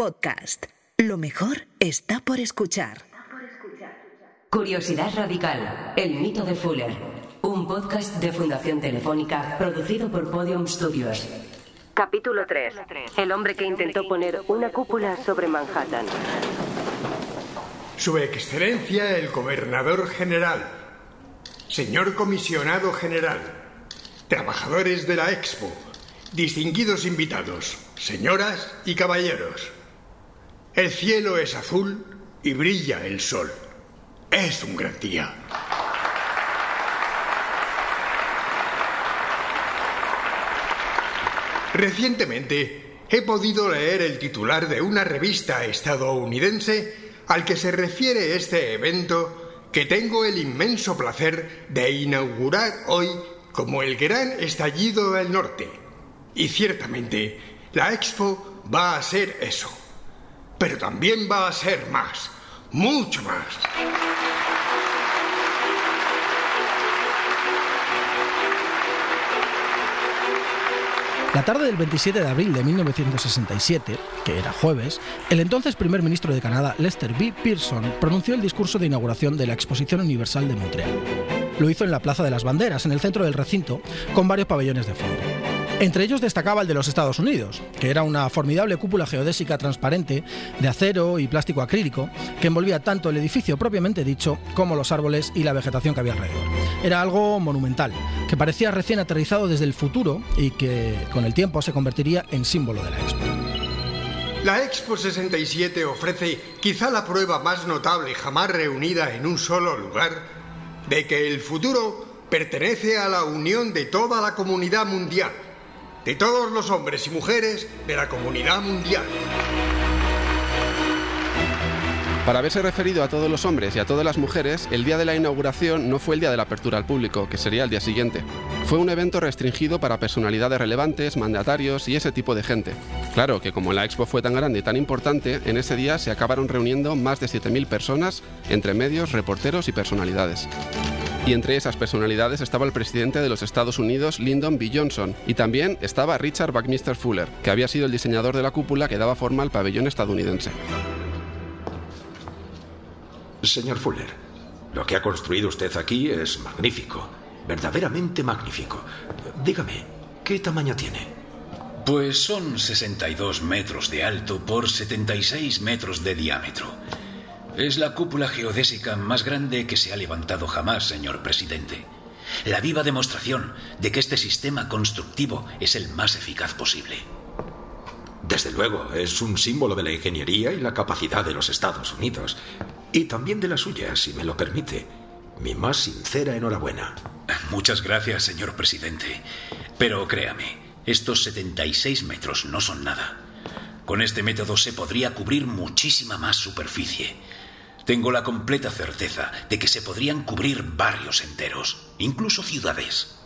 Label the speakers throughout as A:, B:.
A: Podcast. Lo mejor está por escuchar.
B: Curiosidad Radical, el mito de Fuller. Un podcast de Fundación Telefónica producido por Podium Studios. Capítulo 3. El hombre que intentó poner una cúpula sobre Manhattan.
C: Su Excelencia el Gobernador General. Señor Comisionado General. Trabajadores de la Expo. Distinguidos invitados. Señoras y caballeros. El cielo es azul y brilla el sol. Es un gran día. Recientemente he podido leer el titular de una revista estadounidense al que se refiere este evento que tengo el inmenso placer de inaugurar hoy como el gran estallido del norte. Y ciertamente, la expo va a ser eso. Pero también va a ser más, mucho más.
D: La tarde del 27 de abril de 1967, que era jueves, el entonces primer ministro de Canadá, Lester B. Pearson, pronunció el discurso de inauguración de la Exposición Universal de Montreal. Lo hizo en la Plaza de las Banderas, en el centro del recinto, con varios pabellones de fondo. Entre ellos destacaba el de los Estados Unidos, que era una formidable cúpula geodésica transparente de acero y plástico acrílico que envolvía tanto el edificio propiamente dicho como los árboles y la vegetación que había alrededor. Era algo monumental, que parecía recién aterrizado desde el futuro y que con el tiempo se convertiría en símbolo de la Expo.
C: La Expo 67 ofrece quizá la prueba más notable jamás reunida en un solo lugar de que el futuro pertenece a la unión de toda la comunidad mundial de todos los hombres y mujeres de la comunidad mundial.
E: Para haberse referido a todos los hombres y a todas las mujeres, el día de la inauguración no fue el día de la apertura al público, que sería el día siguiente. Fue un evento restringido para personalidades relevantes, mandatarios y ese tipo de gente. Claro que como la expo fue tan grande y tan importante, en ese día se acabaron reuniendo más de 7.000 personas, entre medios, reporteros y personalidades. Y entre esas personalidades estaba el presidente de los Estados Unidos, Lyndon B. Johnson, y también estaba Richard Buckminster Fuller, que había sido el diseñador de la cúpula que daba forma al pabellón estadounidense.
F: Señor Fuller, lo que ha construido usted aquí es magnífico, verdaderamente magnífico. Dígame, ¿qué tamaño tiene?
G: Pues son 62 metros de alto por 76 metros de diámetro. Es la cúpula geodésica más grande que se ha levantado jamás, señor presidente. La viva demostración de que este sistema constructivo es el más eficaz posible.
F: Desde luego, es un símbolo de la ingeniería y la capacidad de los Estados Unidos. Y también de la suya, si me lo permite. Mi más sincera enhorabuena.
G: Muchas gracias, señor presidente. Pero créame, estos 76 metros no son nada. Con este método se podría cubrir muchísima más superficie. Tengo la completa certeza de que se podrían cubrir barrios enteros, incluso ciudades.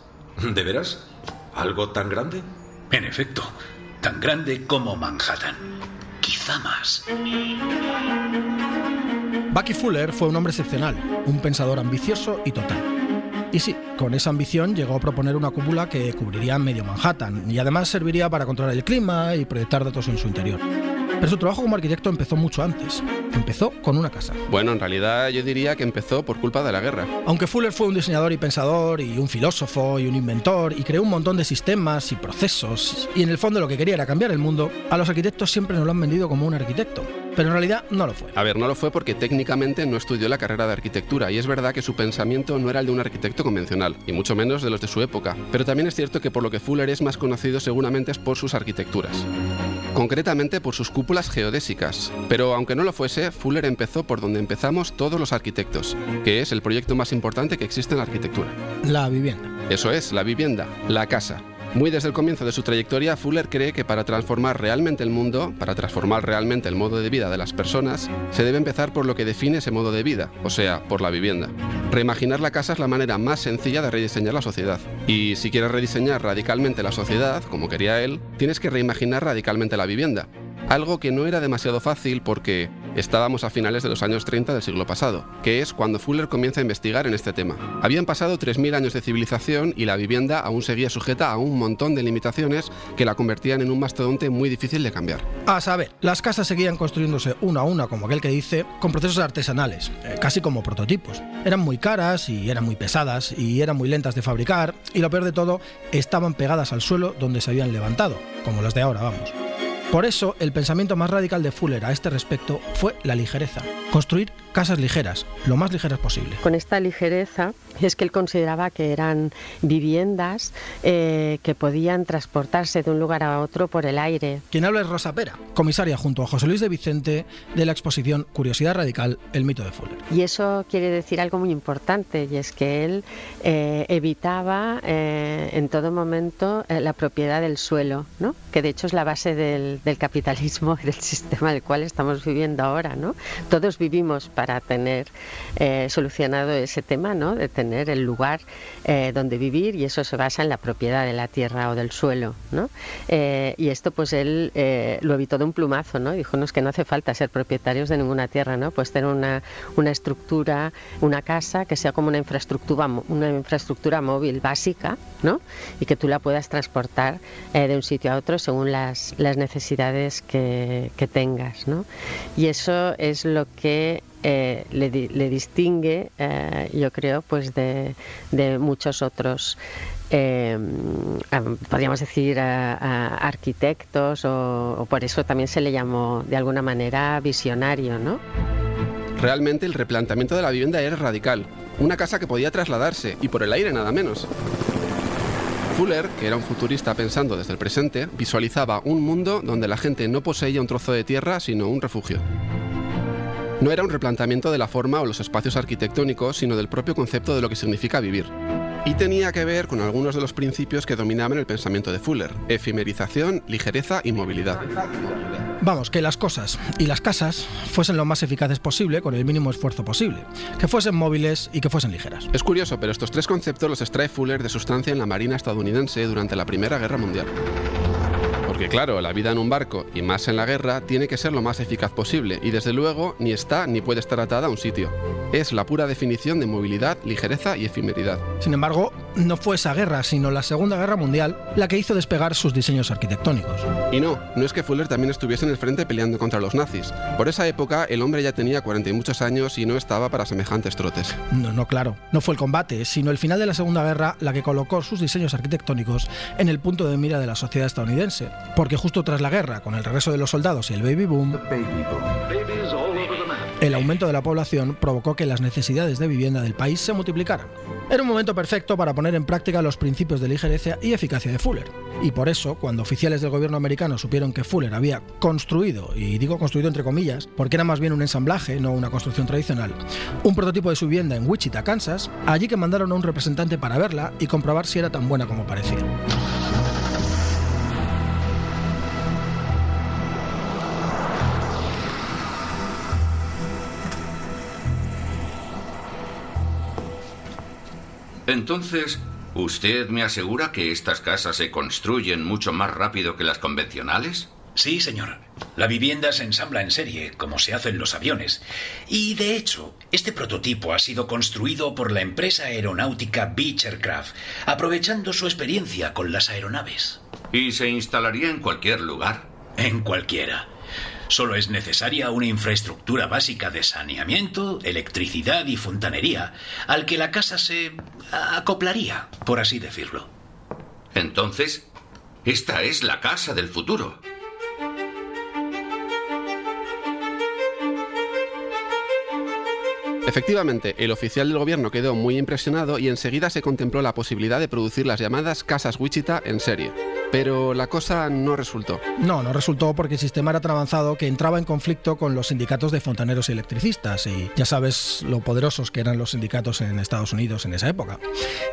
F: ¿De veras? ¿Algo tan grande?
G: En efecto, tan grande como Manhattan. Quizá más.
D: Bucky Fuller fue un hombre excepcional, un pensador ambicioso y total. Y sí, con esa ambición llegó a proponer una cúpula que cubriría medio Manhattan y además serviría para controlar el clima y proyectar datos en su interior. Pero su trabajo como arquitecto empezó mucho antes. Empezó con una casa.
E: Bueno, en realidad yo diría que empezó por culpa de la guerra.
D: Aunque Fuller fue un diseñador y pensador, y un filósofo, y un inventor, y creó un montón de sistemas y procesos, y en el fondo lo que quería era cambiar el mundo, a los arquitectos siempre nos lo han vendido como un arquitecto. Pero en realidad no lo fue.
E: A ver, no lo fue porque técnicamente no estudió la carrera de arquitectura y es verdad que su pensamiento no era el de un arquitecto convencional, y mucho menos de los de su época. Pero también es cierto que por lo que Fuller es más conocido seguramente es por sus arquitecturas. Concretamente por sus cúpulas geodésicas. Pero aunque no lo fuese, Fuller empezó por donde empezamos todos los arquitectos, que es el proyecto más importante que existe en la arquitectura.
D: La vivienda.
E: Eso es, la vivienda, la casa. Muy desde el comienzo de su trayectoria, Fuller cree que para transformar realmente el mundo, para transformar realmente el modo de vida de las personas, se debe empezar por lo que define ese modo de vida, o sea, por la vivienda. Reimaginar la casa es la manera más sencilla de rediseñar la sociedad. Y si quieres rediseñar radicalmente la sociedad, como quería él, tienes que reimaginar radicalmente la vivienda. Algo que no era demasiado fácil porque, Estábamos a finales de los años 30 del siglo pasado, que es cuando Fuller comienza a investigar en este tema. Habían pasado 3.000 años de civilización y la vivienda aún seguía sujeta a un montón de limitaciones que la convertían en un mastodonte muy difícil de cambiar.
D: A saber, las casas seguían construyéndose una a una, como aquel que dice, con procesos artesanales, eh, casi como prototipos. Eran muy caras y eran muy pesadas y eran muy lentas de fabricar y lo peor de todo, estaban pegadas al suelo donde se habían levantado, como las de ahora, vamos. Por eso, el pensamiento más radical de Fuller a este respecto fue la ligereza. Construir casas ligeras, lo más ligeras posible.
H: Con esta ligereza es que él consideraba que eran viviendas eh, que podían transportarse de un lugar a otro por el aire.
D: Quien habla es Rosa Pera, comisaria junto a José Luis de Vicente de la exposición Curiosidad Radical, el mito de Fuller.
H: Y eso quiere decir algo muy importante, y es que él eh, evitaba eh, en todo momento la propiedad del suelo, ¿no? que de hecho es la base del, del capitalismo y del sistema del cual estamos viviendo ahora. ¿no? Todos vivimos para tener eh, solucionado ese tema, ¿no? de tener el lugar eh, donde vivir y eso se basa en la propiedad de la tierra o del suelo. ¿no? Eh, y esto pues él lo evitó de un plumazo, ¿no? dijo no que no hace falta ser propietarios de ninguna tierra, ¿no? pues tener una, una estructura, una casa que sea como una infraestructura, una infraestructura móvil básica ¿no? y que tú la puedas transportar de un sitio a otro según las, las necesidades que, que tengas. ¿no? Y eso es lo que eh, le, distingue, eh, yo creo, pues de, de muchos otros. Eh, podríamos decir arquitectos o, o, por eso también se le llamó de alguna manera visionario, ¿no?
E: Realmente el replanteamiento de la vivienda era radical, una casa que podía trasladarse y por el aire nada menos. Fuller, que era un futurista pensando desde el presente, visualizaba un mundo donde la gente no poseía un trozo de tierra, sino un refugio. No era un replanteamiento de la forma o los espacios arquitectónicos, sino del propio concepto de lo que significa vivir. Y tenía que ver con algunos de los principios que dominaban el pensamiento de Fuller, efimerización, ligereza y movilidad.
D: Vamos, que las cosas y las casas fuesen lo más eficaces posible con el mínimo esfuerzo posible, que fuesen móviles y que fuesen ligeras.
E: Es curioso, pero estos tres conceptos los extrae Fuller de sustancia en la Marina estadounidense durante la Primera Guerra Mundial. Porque claro, la vida en un barco, y más en la guerra, tiene que ser lo más eficaz posible, y desde luego ni está ni puede estar atada a un sitio. Es la pura definición de movilidad, ligereza y efemeridad.
D: Sin embargo, no fue esa guerra, sino la Segunda Guerra Mundial la que hizo despegar sus diseños arquitectónicos.
E: Y no, no es que Fuller también estuviese en el frente peleando contra los nazis. Por esa época, el hombre ya tenía 40 y muchos años y no estaba para semejantes trotes.
D: No, no, claro. No fue el combate, sino el final de la Segunda Guerra la que colocó sus diseños arquitectónicos en el punto de mira de la sociedad estadounidense. Porque justo tras la guerra, con el regreso de los soldados y el baby boom, el aumento de la población provocó que las necesidades de vivienda del país se multiplicaran. Era un momento perfecto para poner en práctica los principios de ligereza y eficacia de Fuller. Y por eso, cuando oficiales del gobierno americano supieron que Fuller había construido, y digo construido entre comillas, porque era más bien un ensamblaje, no una construcción tradicional, un prototipo de su vivienda en Wichita, Kansas, allí que mandaron a un representante para verla y comprobar si era tan buena como parecía.
I: Entonces, ¿usted me asegura que estas casas se construyen mucho más rápido que las convencionales?
G: Sí, señor. La vivienda se ensambla en serie, como se hacen los aviones. Y de hecho, este prototipo ha sido construido por la empresa aeronáutica Beechcraft, aprovechando su experiencia con las aeronaves.
I: ¿Y se instalaría en cualquier lugar?
G: En cualquiera. Solo es necesaria una infraestructura básica de saneamiento, electricidad y fontanería, al que la casa se acoplaría, por así decirlo.
I: Entonces, esta es la casa del futuro.
E: Efectivamente, el oficial del gobierno quedó muy impresionado y enseguida se contempló la posibilidad de producir las llamadas casas Wichita en serie. Pero la cosa no resultó.
D: No, no resultó porque el sistema era tan avanzado que entraba en conflicto con los sindicatos de fontaneros y electricistas. Y ya sabes lo poderosos que eran los sindicatos en Estados Unidos en esa época.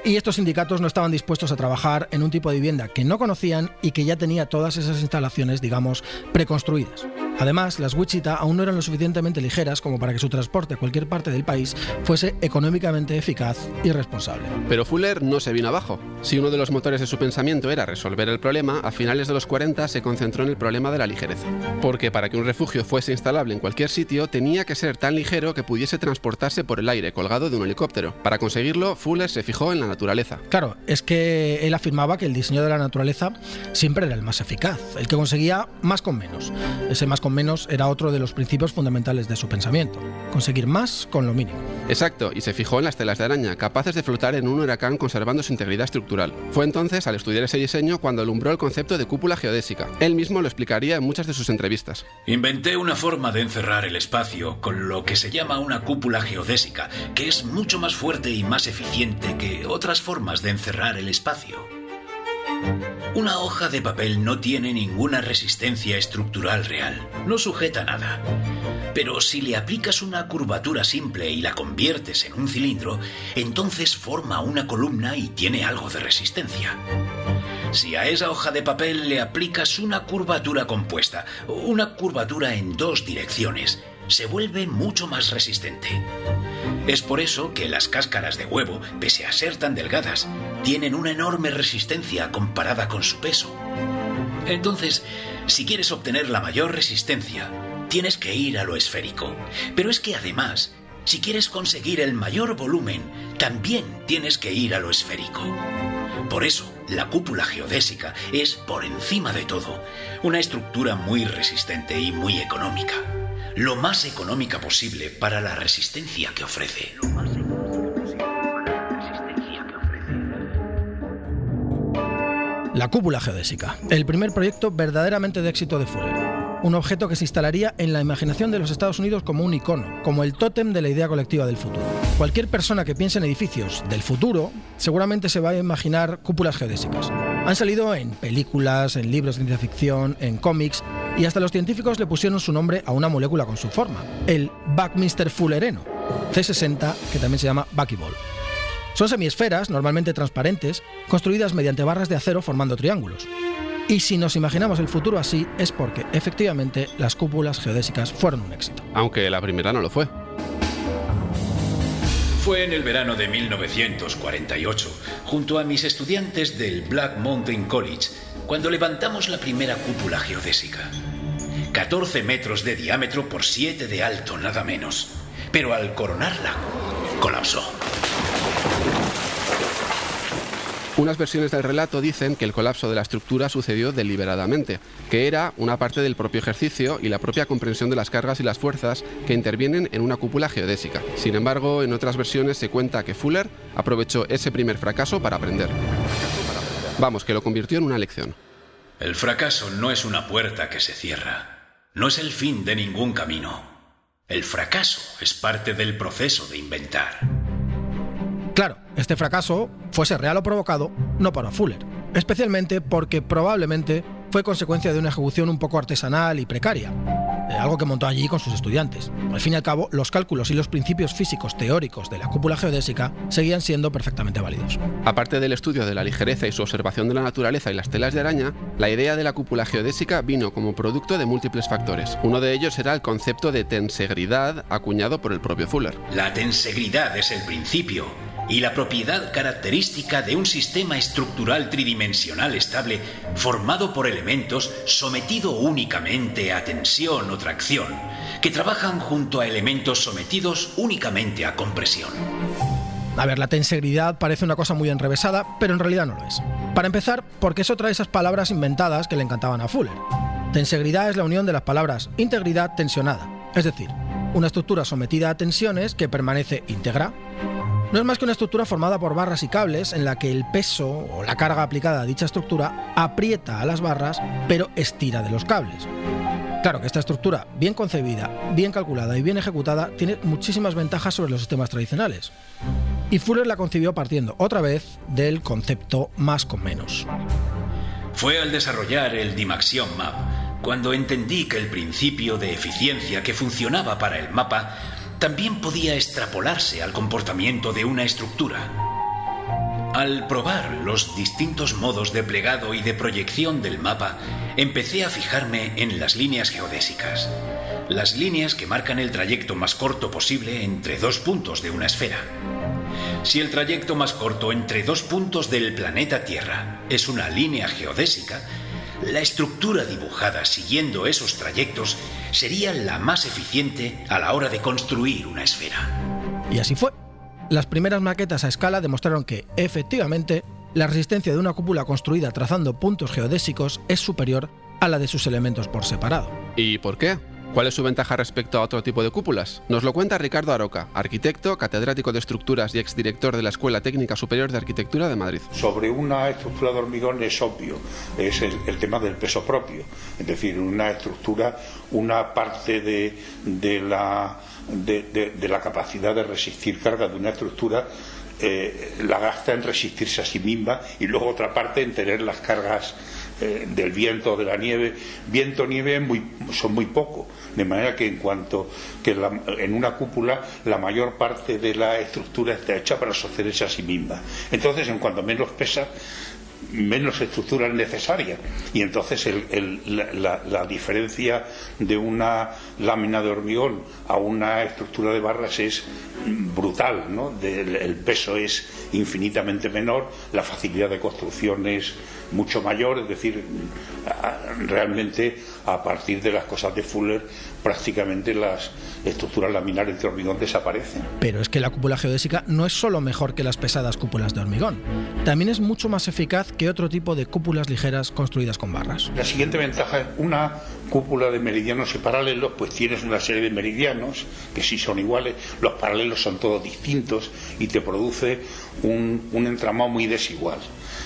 D: Y estos sindicatos no estaban dispuestos a trabajar en un tipo de vivienda que no conocían y que ya tenía todas esas instalaciones, digamos, preconstruidas. Además, las Wichita aún no eran lo suficientemente ligeras como para que su transporte a cualquier parte del país fuese económicamente eficaz y responsable.
E: Pero Fuller no se vino abajo. Si uno de los motores de su pensamiento era resolver el problema, a finales de los 40 se concentró en el problema de la ligereza. Porque para que un refugio fuese instalable en cualquier sitio, tenía que ser tan ligero que pudiese transportarse por el aire colgado de un helicóptero. Para conseguirlo, Fuller se fijó en la naturaleza.
D: Claro, es que él afirmaba que el diseño de la naturaleza siempre era el más eficaz, el que conseguía más con menos. Ese más con menos era otro de los principios fundamentales de su pensamiento. Conseguir más con lo mínimo.
E: Exacto, y se fijó en las telas de araña, capaces de flotar en un huracán conservando su integridad estructural. Fue entonces, al estudiar ese diseño, cuando alumbró el concepto de cúpula geodésica. Él mismo lo explicaría en muchas de sus entrevistas.
G: Inventé una forma de encerrar el espacio con lo que se llama una cúpula geodésica, que es mucho más fuerte y más eficiente que otras formas de encerrar el espacio. Una hoja de papel no tiene ninguna resistencia estructural real, no sujeta nada. Pero si le aplicas una curvatura simple y la conviertes en un cilindro, entonces forma una columna y tiene algo de resistencia. Si a esa hoja de papel le aplicas una curvatura compuesta, una curvatura en dos direcciones, se vuelve mucho más resistente. Es por eso que las cáscaras de huevo, pese a ser tan delgadas, tienen una enorme resistencia comparada con su peso. Entonces, si quieres obtener la mayor resistencia, tienes que ir a lo esférico. Pero es que además, si quieres conseguir el mayor volumen, también tienes que ir a lo esférico. Por eso, la cúpula geodésica es, por encima de todo, una estructura muy resistente y muy económica. Lo más económica posible para la resistencia que ofrece.
D: La cúpula geodésica, el primer proyecto verdaderamente de éxito de Fuller. Un objeto que se instalaría en la imaginación de los Estados Unidos como un icono, como el tótem de la idea colectiva del futuro. Cualquier persona que piense en edificios del futuro seguramente se va a imaginar cúpulas geodésicas. Han salido en películas, en libros de ciencia ficción, en cómics, y hasta los científicos le pusieron su nombre a una molécula con su forma, el Buckminster Fullereno, C60, que también se llama Buckyball. Son semiesferas, normalmente transparentes, construidas mediante barras de acero formando triángulos. Y si nos imaginamos el futuro así, es porque efectivamente las cúpulas geodésicas fueron un éxito.
E: Aunque la primera no lo fue.
G: Fue en el verano de 1948, junto a mis estudiantes del Black Mountain College, cuando levantamos la primera cúpula geodésica. 14 metros de diámetro por 7 de alto, nada menos. Pero al coronarla, colapsó.
E: Unas versiones del relato dicen que el colapso de la estructura sucedió deliberadamente, que era una parte del propio ejercicio y la propia comprensión de las cargas y las fuerzas que intervienen en una cúpula geodésica. Sin embargo, en otras versiones se cuenta que Fuller aprovechó ese primer fracaso para aprender. Vamos, que lo convirtió en una lección.
G: El fracaso no es una puerta que se cierra, no es el fin de ningún camino. El fracaso es parte del proceso de inventar.
D: Claro, este fracaso, fuese real o provocado, no para Fuller, especialmente porque probablemente fue consecuencia de una ejecución un poco artesanal y precaria, eh, algo que montó allí con sus estudiantes. Al fin y al cabo, los cálculos y los principios físicos teóricos de la cúpula geodésica seguían siendo perfectamente válidos.
E: Aparte del estudio de la ligereza y su observación de la naturaleza y las telas de araña, la idea de la cúpula geodésica vino como producto de múltiples factores. Uno de ellos era el concepto de tensegridad acuñado por el propio Fuller.
G: La tensegridad es el principio y la propiedad característica de un sistema estructural tridimensional estable formado por elementos sometido únicamente a tensión o tracción, que trabajan junto a elementos sometidos únicamente a compresión.
D: A ver, la tensegridad parece una cosa muy enrevesada, pero en realidad no lo es. Para empezar, porque es otra de esas palabras inventadas que le encantaban a Fuller. Tensegridad es la unión de las palabras integridad tensionada, es decir, una estructura sometida a tensiones que permanece íntegra. No es más que una estructura formada por barras y cables en la que el peso o la carga aplicada a dicha estructura aprieta a las barras pero estira de los cables. Claro que esta estructura, bien concebida, bien calculada y bien ejecutada, tiene muchísimas ventajas sobre los sistemas tradicionales. Y Fuller la concibió partiendo otra vez del concepto más con menos.
G: Fue al desarrollar el Dimaxion Map cuando entendí que el principio de eficiencia que funcionaba para el mapa también podía extrapolarse al comportamiento de una estructura. Al probar los distintos modos de plegado y de proyección del mapa, empecé a fijarme en las líneas geodésicas, las líneas que marcan el trayecto más corto posible entre dos puntos de una esfera. Si el trayecto más corto entre dos puntos del planeta Tierra es una línea geodésica, la estructura dibujada siguiendo esos trayectos sería la más eficiente a la hora de construir una esfera.
D: Y así fue. Las primeras maquetas a escala demostraron que, efectivamente, la resistencia de una cúpula construida trazando puntos geodésicos es superior a la de sus elementos por separado.
E: ¿Y por qué? ¿Cuál es su ventaja respecto a otro tipo de cúpulas? Nos lo cuenta Ricardo Aroca, arquitecto, catedrático de estructuras y exdirector de la Escuela Técnica Superior de Arquitectura de Madrid.
J: Sobre una estructura de hormigón es obvio, es el, tema del peso propio. Es decir, una estructura, una parte de, la, capacidad de resistir carga de una estructura eh, la gasta en resistirse a sí misma y luego otra parte en tener las cargas eh, del viento de la nieve. Viento, nieve son muy poco, de manera que en cuanto que en una cúpula la mayor parte de la estructura está hecha para sostenerse a sí misma. Entonces, en cuanto menos pesa, menos estructura necesaria y entonces la, diferencia de una lámina de hormigón a una estructura de barras es brutal, ¿no? el peso es infinitamente menor, la facilidad de construcción es mucho mayor, es decir, realmente a partir de las cosas de Fuller prácticamente las estructuras laminares de hormigón desaparecen.
D: Pero es que la cúpula geodésica no es solo mejor que las pesadas cúpulas de hormigón, también es mucho más eficaz que otro tipo de cúpulas ligeras construidas con barras.
J: La siguiente ventaja es una cúpula de meridianos y paralelos, pues tienes una serie de meridianos que sí son iguales, los paralelos son todos distintos y te produce un, un entramado muy desigual.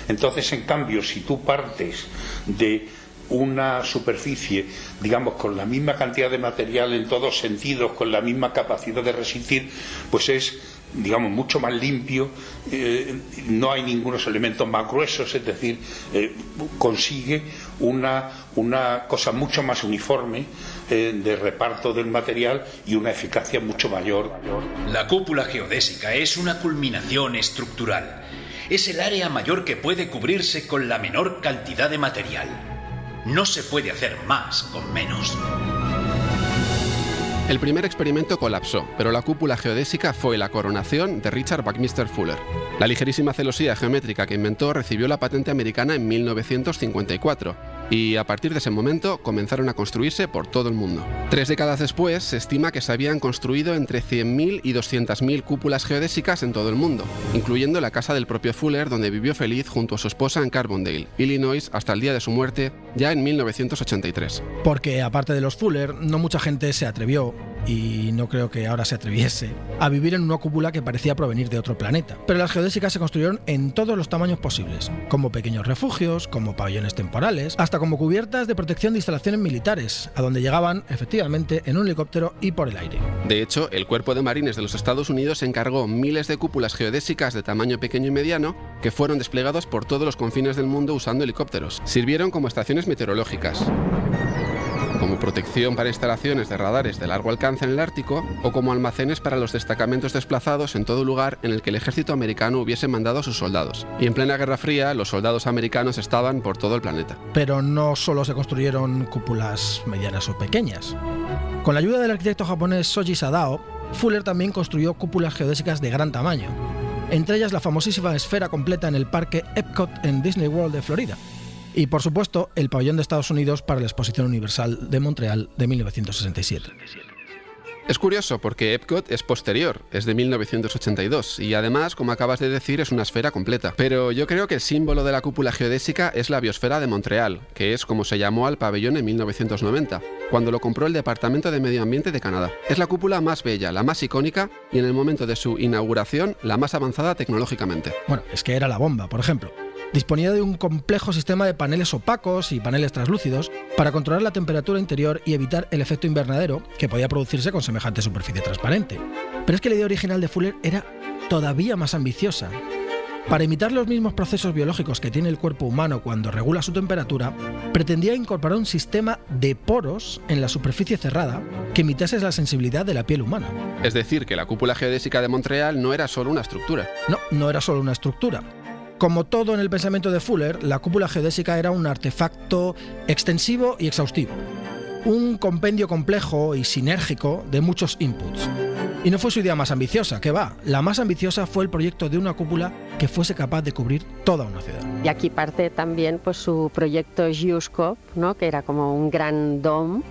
J: Entonces, en cambio, si tú partes de una superficie, digamos, con la misma cantidad de material en todos sentidos, con la misma capacidad de resistir, pues es, digamos, mucho más limpio, eh, no hay ningunos elementos más gruesos, es decir, eh, consigue una, una, cosa mucho más uniforme eh, de reparto del material y una eficacia mucho mayor.
G: La cúpula geodésica es una culminación estructural es el área mayor que puede cubrirse con la menor cantidad de material. No se puede hacer más con menos.
E: El primer experimento colapsó, pero la cúpula geodésica fue la coronación de Richard Buckminster Fuller. La ligerísima celosía geométrica que inventó recibió la patente americana en 1954 y a partir de ese momento comenzaron a construirse por todo el mundo. Tres décadas después se estima que se habían construido entre 100.000 y 200.000 cúpulas geodésicas en todo el mundo, incluyendo la casa del propio Fuller donde vivió feliz junto a su esposa en Carbondale, Illinois, hasta el día de su muerte, ya en 1983.
D: Porque aparte de los Fuller, no mucha gente se atrevió y no creo que ahora se atreviese, a vivir en una cúpula que parecía provenir de otro planeta. Pero las geodésicas se construyeron en todos los tamaños posibles, como pequeños refugios, como pabellones temporales, hasta como cubiertas de protección de instalaciones militares, a donde llegaban efectivamente en un helicóptero y por el aire.
E: De hecho, el Cuerpo de Marines de los Estados Unidos encargó miles de cúpulas geodésicas de tamaño pequeño y mediano que fueron desplegados por todos los confines del mundo usando helicópteros. Sirvieron como estaciones meteorológicas como protección para instalaciones de radares de largo alcance en el Ártico o como almacenes para los destacamentos desplazados en todo lugar en el que el ejército americano hubiese mandado a sus soldados. Y en plena Guerra Fría, los soldados americanos estaban por todo el planeta.
D: Pero no solo se construyeron cúpulas medianas o pequeñas. Con la ayuda del arquitecto japonés Soji Sadao, Fuller también construyó cúpulas geodésicas de gran tamaño, entre ellas la famosísima esfera completa en el parque Epcot en Disney World de Florida, y por supuesto el pabellón de Estados Unidos para la Exposición Universal de Montreal de 1967.
E: Es curioso porque Epcot es posterior, es de 1982 y además, como acabas de decir, es una esfera completa. Pero yo creo que el símbolo de la cúpula geodésica es la biosfera de Montreal, que es como se llamó al pabellón en 1990, cuando lo compró el Departamento de Medio Ambiente de Canadá. Es la cúpula más bella, la más icónica y en el momento de su inauguración la más avanzada tecnológicamente.
D: Bueno, es que era la bomba, por ejemplo. Disponía de un complejo sistema de paneles opacos y paneles translúcidos para controlar la temperatura interior y evitar el efecto invernadero que podía producirse con semejante superficie transparente. Pero es que la idea original de Fuller era todavía más ambiciosa. Para imitar los mismos procesos biológicos que tiene el cuerpo humano cuando regula su temperatura, pretendía incorporar un sistema de poros en la superficie cerrada que imitase la sensibilidad de la piel humana.
E: Es decir, que la cúpula geodésica de Montreal no era solo una estructura.
D: No, no era solo una estructura Como todo en el pensamiento de Fuller, la cúpula geodésica era un artefacto extensivo y exhaustivo, un compendio complejo y sinérgico de muchos inputs. Y no fue su idea más ambiciosa, que va, la más ambiciosa fue el proyecto de una cúpula que fuese capaz de cubrir toda una ciudad.
H: Y aquí parte también pues, su proyecto Geoscope, ¿no? que era como un gran dom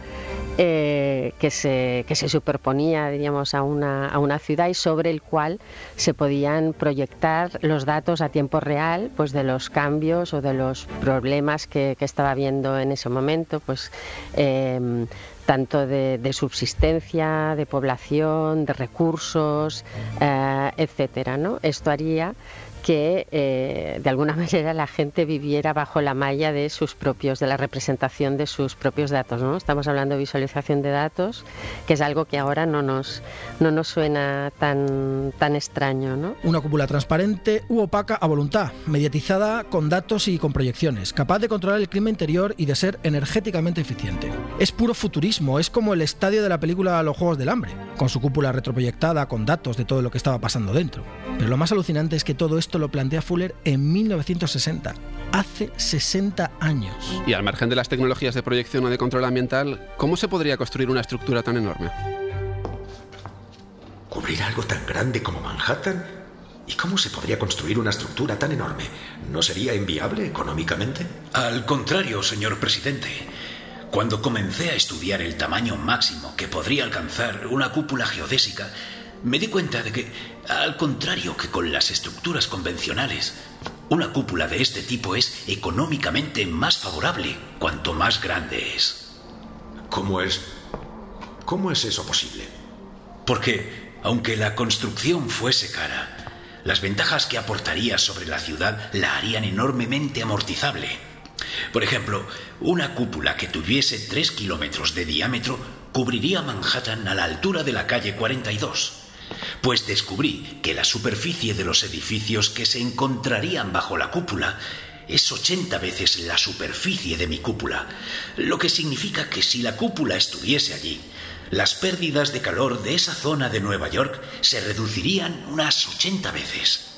H: eh, que, se, que se superponía diríamos, a, una, a una ciudad y sobre el cual se podían proyectar los datos a tiempo real pues, de los cambios o de los problemas que, que estaba viendo en ese momento. Pues, eh, tanto de, de, subsistencia, de población, de recursos, eh, etcétera. ¿no? Esto haría que eh, de alguna manera la gente viviera bajo la malla de sus propios, de la representación de sus propios datos. ¿no? Estamos hablando de visualización de datos, que es algo que ahora no nos, no nos suena tan, tan extraño. ¿no?
D: Una cúpula transparente u opaca a voluntad, mediatizada con datos y con proyecciones, capaz de controlar el clima interior y de ser energéticamente eficiente. Es puro futurismo, es como el estadio de la película Los Juegos del Hambre, con su cúpula retroproyectada con datos de todo lo que estaba pasando dentro. Pero lo más alucinante es que todo esto lo plantea Fuller en 1960, hace 60 años.
E: Y al margen de las tecnologías de proyección o de control ambiental, ¿cómo se podría construir una estructura tan enorme?
F: ¿Cubrir algo tan grande como Manhattan? ¿Y cómo se podría construir una estructura tan enorme? ¿No sería inviable económicamente?
G: Al contrario, señor presidente. Cuando comencé a estudiar el tamaño máximo que podría alcanzar una cúpula geodésica, me di cuenta de que, al contrario que con las estructuras convencionales, una cúpula de este tipo es económicamente más favorable cuanto más grande es.
F: ¿Cómo es? ¿Cómo es eso posible?
G: Porque, aunque la construcción fuese cara, las ventajas que aportaría sobre la ciudad la harían enormemente amortizable. Por ejemplo, una cúpula que tuviese 3 kilómetros de diámetro cubriría Manhattan a la altura de la calle 42 pues descubrí que la superficie de los edificios que se encontrarían bajo la cúpula es 80 veces la superficie de mi cúpula, lo que significa que si la cúpula estuviese allí, las pérdidas de calor de esa zona de Nueva York se reducirían unas 80 veces.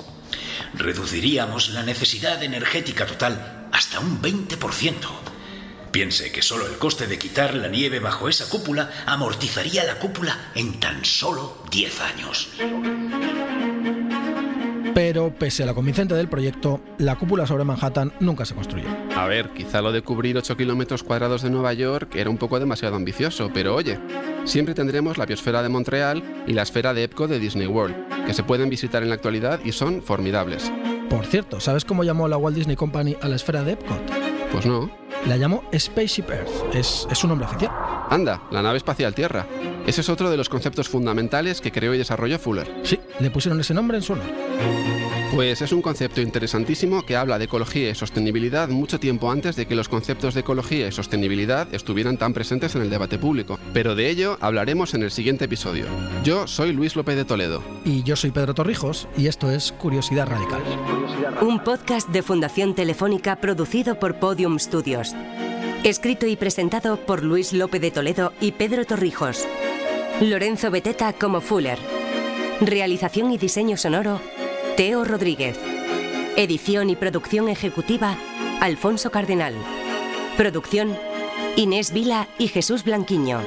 G: Reduciríamos la necesidad energética total hasta un 20%. Piense que solo el coste de quitar la nieve bajo esa cúpula amortizaría la cúpula en tan solo 10 años.
D: Pero pese a la convincente del proyecto, la cúpula sobre Manhattan nunca se construyó.
E: A ver, quizá lo de cubrir 8 kilómetros cuadrados de Nueva York era un poco demasiado ambicioso, pero oye, siempre tendremos la biosfera de Montreal y la esfera de Epcot de Disney World, que se pueden visitar en la actualidad y son formidables.
D: Por cierto, ¿sabes cómo llamó la Walt Disney Company a la esfera de Epcot?
E: Pues no.
D: La llamó Spaceship Earth. Es, es su nombre oficial.
E: Anda, la nave espacial Tierra. Ese es otro de los conceptos fundamentales que creó y desarrolló Fuller.
D: Sí, le pusieron ese nombre en su honor.
E: Pues es un concepto interesantísimo que habla de ecología y sostenibilidad mucho tiempo antes de que los conceptos de ecología y sostenibilidad estuvieran tan presentes en el debate público. Pero de ello hablaremos en el siguiente episodio. Yo soy Luis López de Toledo.
D: Y yo soy Pedro Torrijos y esto es Curiosidad Radical.
B: Un podcast de Fundación Telefónica producido por Podium Studios. Escrito y presentado por Luis López de Toledo y Pedro Torrijos. Lorenzo Beteta como Fuller. Realización y diseño sonoro, Teo Rodríguez. Edición y producción ejecutiva, Alfonso Cardenal. Producción, Inés Vila y Jesús Blanquiño.